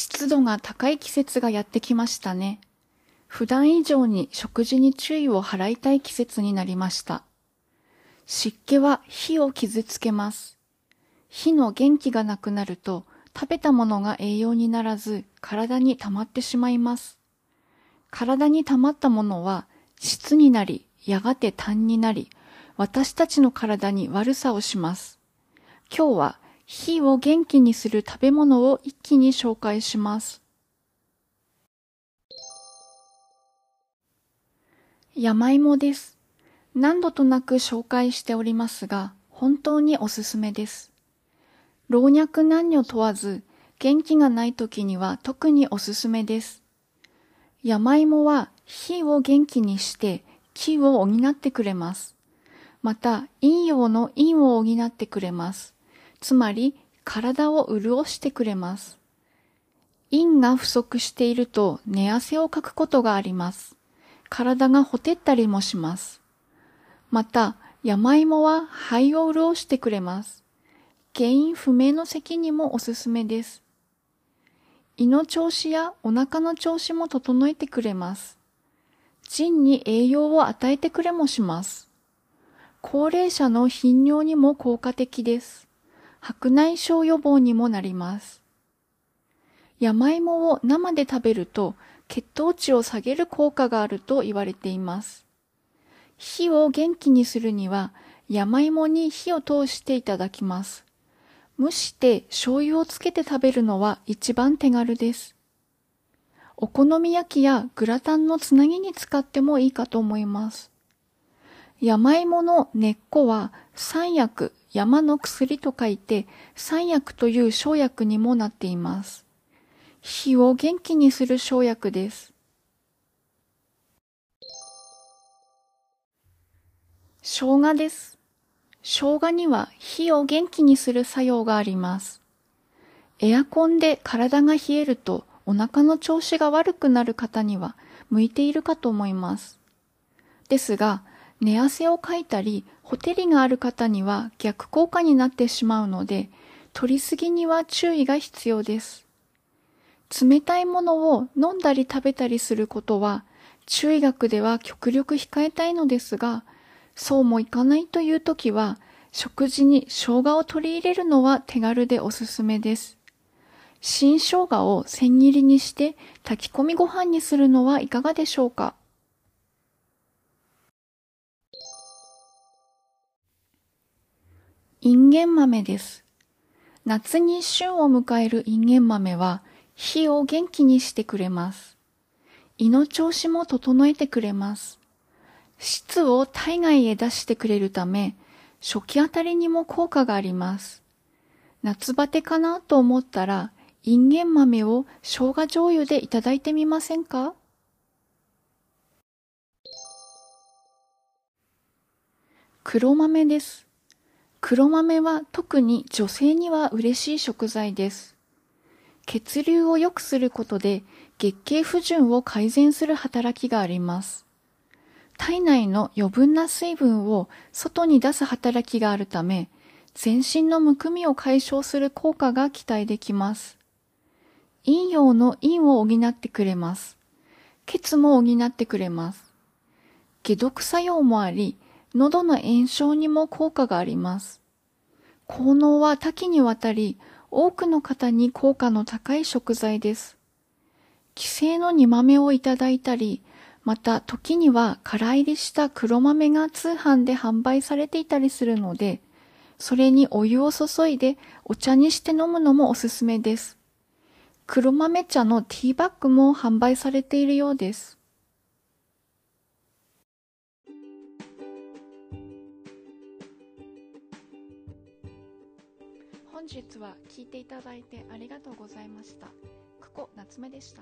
湿度が高い季節がやってきましたね。普段以上に食事に注意を払いたい季節になりました。湿気は火を傷つけます。火の元気がなくなると食べたものが栄養にならず体に溜まってしまいます。体に溜まったものは質になり、やがて痰になり、私たちの体に悪さをします。今日は火を元気にする食べ物を一気に紹介します。山芋です。何度となく紹介しておりますが、本当におすすめです。老若男女問わず、元気がない時には特におすすめです。山芋は火を元気にして気を補ってくれます。また、陰陽の陰を補ってくれます。つまり、体を潤してくれます。陰が不足していると寝汗をかくことがあります。体がほてったりもします。また、山芋は肺を潤してくれます。原因不明の咳にもおすすめです。胃の調子やお腹の調子も整えてくれます。腎に栄養を与えてくれもします。高齢者の頻尿にも効果的です。白内障予防にもなります。山芋を生で食べると血糖値を下げる効果があると言われています。火を元気にするには山芋に火を通していただきます。蒸して醤油をつけて食べるのは一番手軽です。お好み焼きやグラタンのつなぎに使ってもいいかと思います。山芋の根っこは三薬、山の薬と書いて三薬という生薬にもなっています。火を元気にする生薬です。生姜です。生姜には火を元気にする作用があります。エアコンで体が冷えるとお腹の調子が悪くなる方には向いているかと思います。ですが、寝汗をかいたり、ほてりがある方には逆効果になってしまうので、取りすぎには注意が必要です。冷たいものを飲んだり食べたりすることは、注意学では極力控えたいのですが、そうもいかないという時は、食事に生姜を取り入れるのは手軽でおすすめです。新生姜を千切りにして炊き込みご飯にするのはいかがでしょうか？インゲン豆です。夏に旬を迎えるインゲン豆は火を元気にしてくれます。胃の調子も整えてくれます。質を体外へ出してくれるため、初期あたりにも効果があります。夏バテかなと思ったら、インゲン豆を生姜醤油でいただいてみませんか？黒豆です。黒豆は特に女性には嬉しい食材です。血流を良くすることで月経不順を改善する働きがあります。体内の余分な水分を外に出す働きがあるため、全身のむくみを解消する効果が期待できます。陰陽の陰を補ってくれます。血も補ってくれます。解毒作用もあり、喉の炎症にも効果があります。効能は多岐にわたり、多くの方に効果の高い食材です。帰省の煮豆をいただいたり、また時には空入りした黒豆が通販で販売されていたりするので、それにお湯を注いでお茶にして飲むのもおすすめです。黒豆茶のティーバッグも販売されているようです。本日は聞いていただいてありがとうございました。ここ夏目でした。